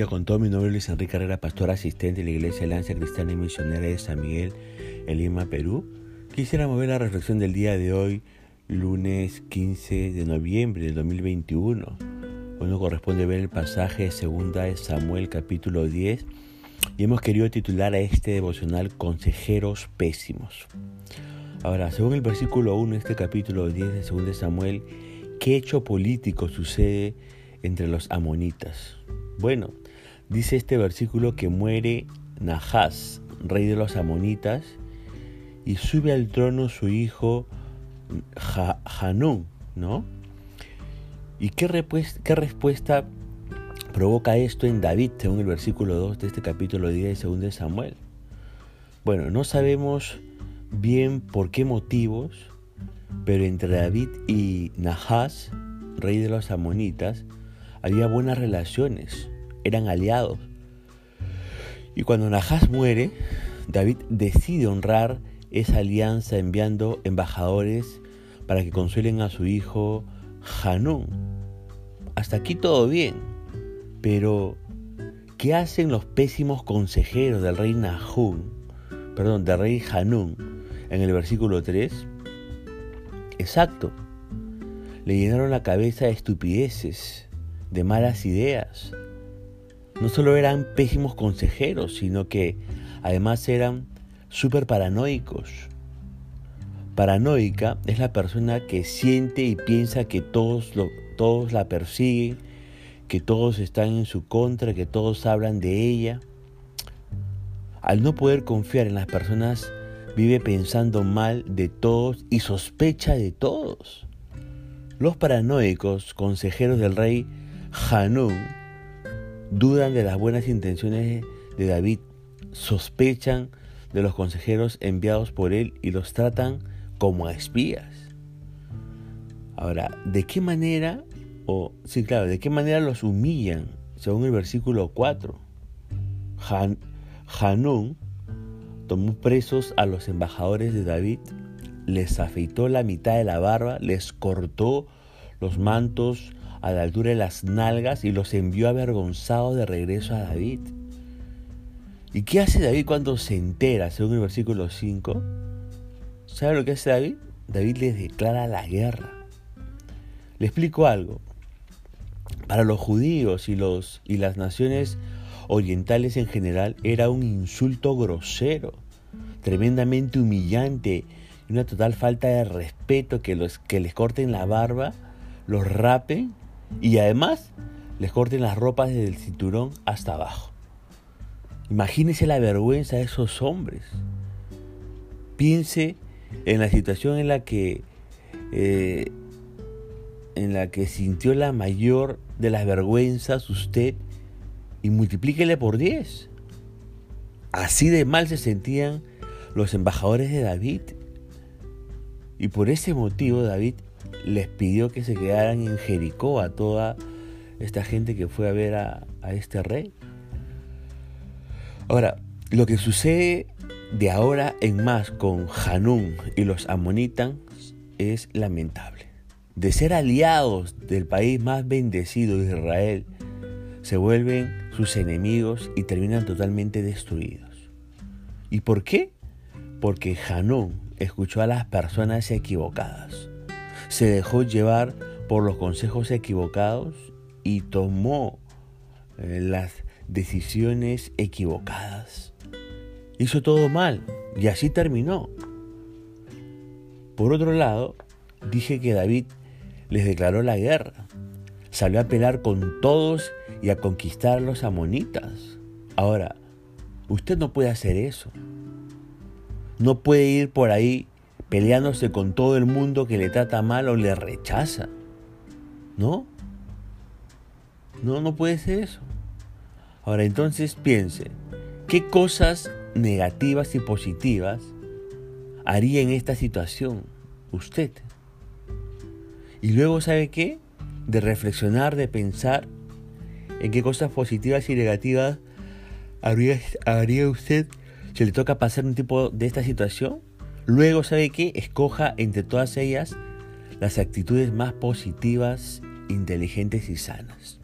día con todo. Mi nombre es Luis Enrique Herrera, pastor asistente de la Iglesia Lanza Cristiana y Misionera de San Miguel en Lima, Perú. Quisiera mover la reflexión del día de hoy, lunes 15 de noviembre de 2021. Hoy nos corresponde ver el pasaje de 2 de Samuel capítulo 10 y hemos querido titular a este devocional Consejeros Pésimos. Ahora, según el versículo 1 de este capítulo 10 de 2 de Samuel, ¿qué hecho político sucede entre los amonitas? Bueno, dice este versículo que muere Nahas, rey de los amonitas, y sube al trono su hijo Hanún, ¿no? ¿Y qué, qué respuesta provoca esto en David, según el versículo 2 de este capítulo 10 de 2 de Samuel? Bueno, no sabemos bien por qué motivos, pero entre David y Nahas, rey de los amonitas, había buenas relaciones, eran aliados. Y cuando Nahas muere, David decide honrar esa alianza enviando embajadores para que consuelen a su hijo Hanún. Hasta aquí todo bien, pero ¿qué hacen los pésimos consejeros del rey Nahum, perdón, del rey Hanún en el versículo 3? Exacto, le llenaron la cabeza de estupideces, de malas ideas. No solo eran pésimos consejeros, sino que además eran súper paranoicos. Paranoica es la persona que siente y piensa que todos, lo, todos la persiguen, que todos están en su contra, que todos hablan de ella. Al no poder confiar en las personas, vive pensando mal de todos y sospecha de todos. Los paranoicos, consejeros del rey Hanún, dudan de las buenas intenciones de David, sospechan de los consejeros enviados por él y los tratan como a espías. Ahora, ¿de qué manera, o sí, claro, de qué manera los humillan? Según el versículo 4. Hanún tomó presos a los embajadores de David, les afeitó la mitad de la barba, les cortó los mantos a la altura de las nalgas y los envió avergonzados de regreso a David. ¿Y qué hace David cuando se entera, según el versículo 5? ¿Sabe lo que hace David? David les declara la guerra. Le explico algo. Para los judíos y, los, y las naciones orientales en general era un insulto grosero, tremendamente humillante una total falta de respeto que, los, que les corten la barba, los rapen y además les corten las ropas desde el cinturón hasta abajo. Imagínese la vergüenza de esos hombres. Piense en la situación en la que eh, en la que sintió la mayor de las vergüenzas usted y multiplíquele por 10. Así de mal se sentían los embajadores de David. Y por ese motivo David les pidió que se quedaran en Jericó a toda esta gente que fue a ver a, este rey. Ahora, lo que sucede de ahora en más con Hanún y los amonitas es lamentable. De ser aliados del país más bendecido de Israel, se vuelven sus enemigos y terminan totalmente destruidos. ¿Y por qué? Porque Hanún escuchó a las personas equivocadas se dejó llevar por los consejos equivocados y tomó eh, las decisiones equivocadas. Hizo todo mal y así terminó. Por otro lado, dije que David les declaró la guerra. Salió a pelear con todos y a conquistar a los amonitas. Ahora, usted no puede hacer eso. No puede ir por ahí peleándose con todo el mundo que le trata mal o le rechaza. ¿No? No, no puede ser eso. Ahora entonces piense, ¿qué cosas negativas y positivas haría en esta situación usted? Y luego, ¿sabe qué? De reflexionar, de pensar en qué cosas positivas y negativas haría, haría usted si le toca pasar un tipo de esta situación Luego, ¿sabe qué? Escoja entre todas ellas las actitudes más positivas, inteligentes y sanas.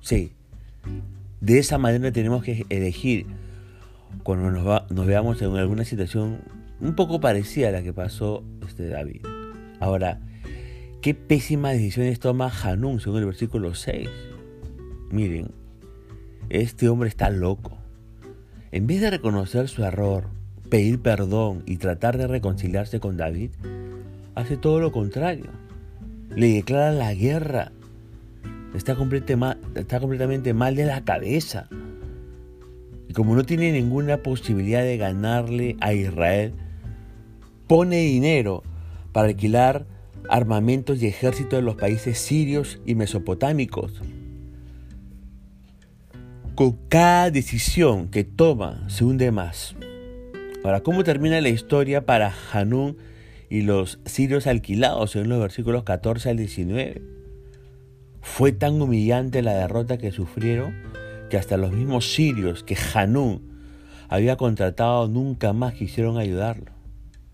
Sí, De esa manera tenemos que elegir cuando nos, veamos en alguna situación un poco parecida a la que pasó este David. Ahora, qué pésimas decisiones toma Hanún según el versículo 6. Miren, este hombre está loco. En vez de reconocer su error, pedir perdón y tratar de reconciliarse con David, hace todo lo contrario. Le declara la guerra. Está, completamente mal de la cabeza. Y como no tiene ninguna posibilidad de ganarle a Israel, pone dinero para alquilar armamentos y ejércitos de los países sirios y mesopotámicos. Con cada decisión que toma se hunde más. Ahora, ¿cómo termina la historia para Hanún y los sirios alquilados en los versículos 14 al 19? Fue tan humillante la derrota que sufrieron que hasta los mismos sirios que Hanún había contratado nunca más quisieron ayudarlo.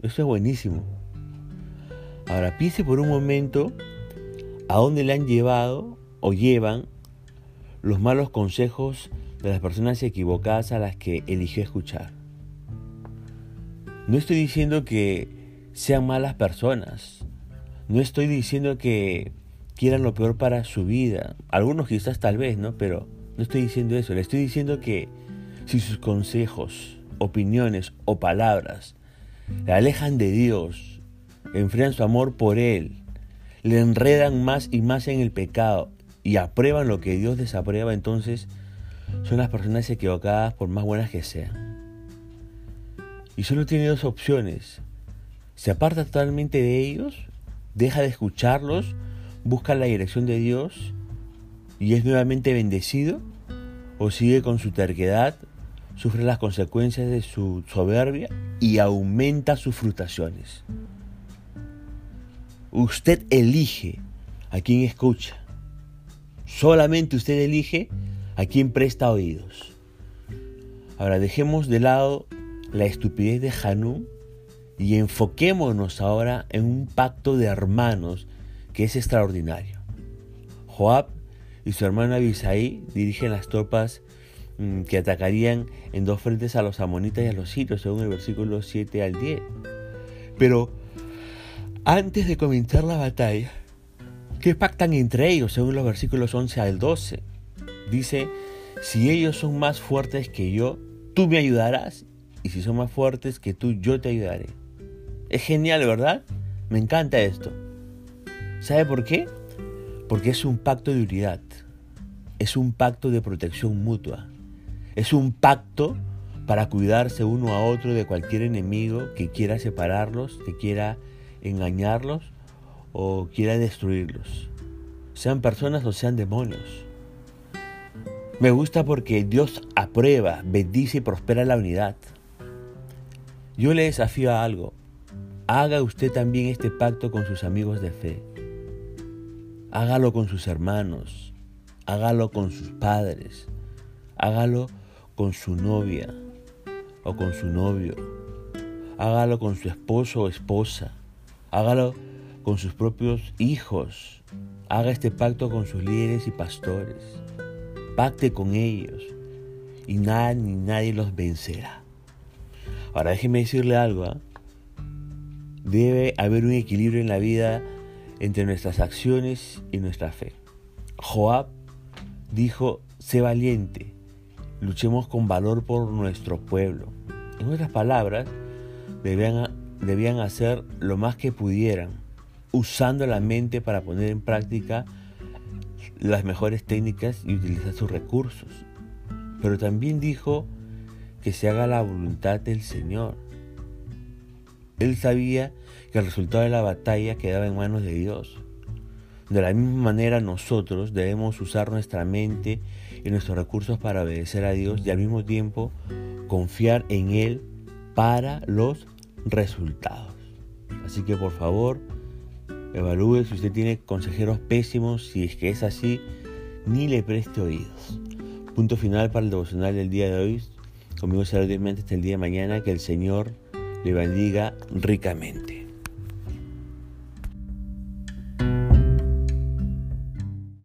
Eso es buenísimo. Ahora piense por un momento a dónde le han llevado o llevan los malos consejos de las personas equivocadas a las que eligió escuchar. No estoy diciendo que sean malas personas. No estoy diciendo que quieran lo peor para su vida. Algunos quizás tal vez, ¿no? Pero no estoy diciendo eso, le estoy diciendo que si sus consejos, opiniones o palabras le alejan de Dios, enfrían su amor por Él, le enredan más y más en el pecado y aprueban lo que Dios desaprueba, entonces son las personas equivocadas por más buenas que sean. Y solo tiene dos opciones. Se aparta totalmente de ellos, deja de escucharlos, busca la dirección de Dios y es nuevamente bendecido o sigue con su terquedad, sufre las consecuencias de su soberbia y aumenta sus frustraciones. Usted elige a quien escucha. Solamente usted elige a quien presta oídos. Ahora dejemos de lado la estupidez de Hanú y enfoquémonos ahora en un pacto de hermanos que es extraordinario. Joab y su hermano Abisai dirigen las tropas mm, que atacarían en dos frentes a los amonitas y a los sirios, según el versículo 7 al 10. Pero antes de comenzar la batalla, ¿qué pactan entre ellos, según los versículos 11 al 12? Dice, si ellos son más fuertes que yo, tú me ayudarás, y si son más fuertes que tú, yo te ayudaré. Es genial, ¿verdad? Me encanta esto. ¿Sabe por qué? Porque es un pacto de unidad, es un pacto de protección mutua, es un pacto para cuidarse uno a otro de cualquier enemigo que quiera separarlos, que quiera engañarlos o quiera destruirlos, sean personas o sean demonios. Me gusta porque Dios aprueba, bendice y prospera la unidad. Yo le desafío a algo. Haga usted también este pacto con sus amigos de fe. Hágalo con sus hermanos, hágalo con sus padres, hágalo con su novia o con su novio, hágalo con su esposo o esposa, hágalo con sus propios hijos, haga este pacto con sus líderes y pastores, pacte con ellos y nada ni nadie los vencerá. Ahora déjeme decirle algo, ¿ah? debe haber un equilibrio en la vida entre nuestras acciones y nuestra fe. Joab dijo, sé valiente, luchemos con valor por nuestro pueblo. En otras palabras, debían, debían hacer lo más que pudieran, usando la mente para poner en práctica las mejores técnicas y utilizar sus recursos. Pero también dijo que se haga la voluntad del Señor. Él sabía que el resultado de la batalla quedaba en manos de Dios. De la misma manera nosotros debemos usar nuestra mente y nuestros recursos para obedecer a Dios y al mismo tiempo confiar en Él para los resultados. Así que por favor, evalúe si usted tiene consejeros pésimos, si es que es así, ni le preste oídos. Punto final para el devocional del día de hoy. Conmigo será hasta el día de mañana. Que el Señor le bendiga ricamente.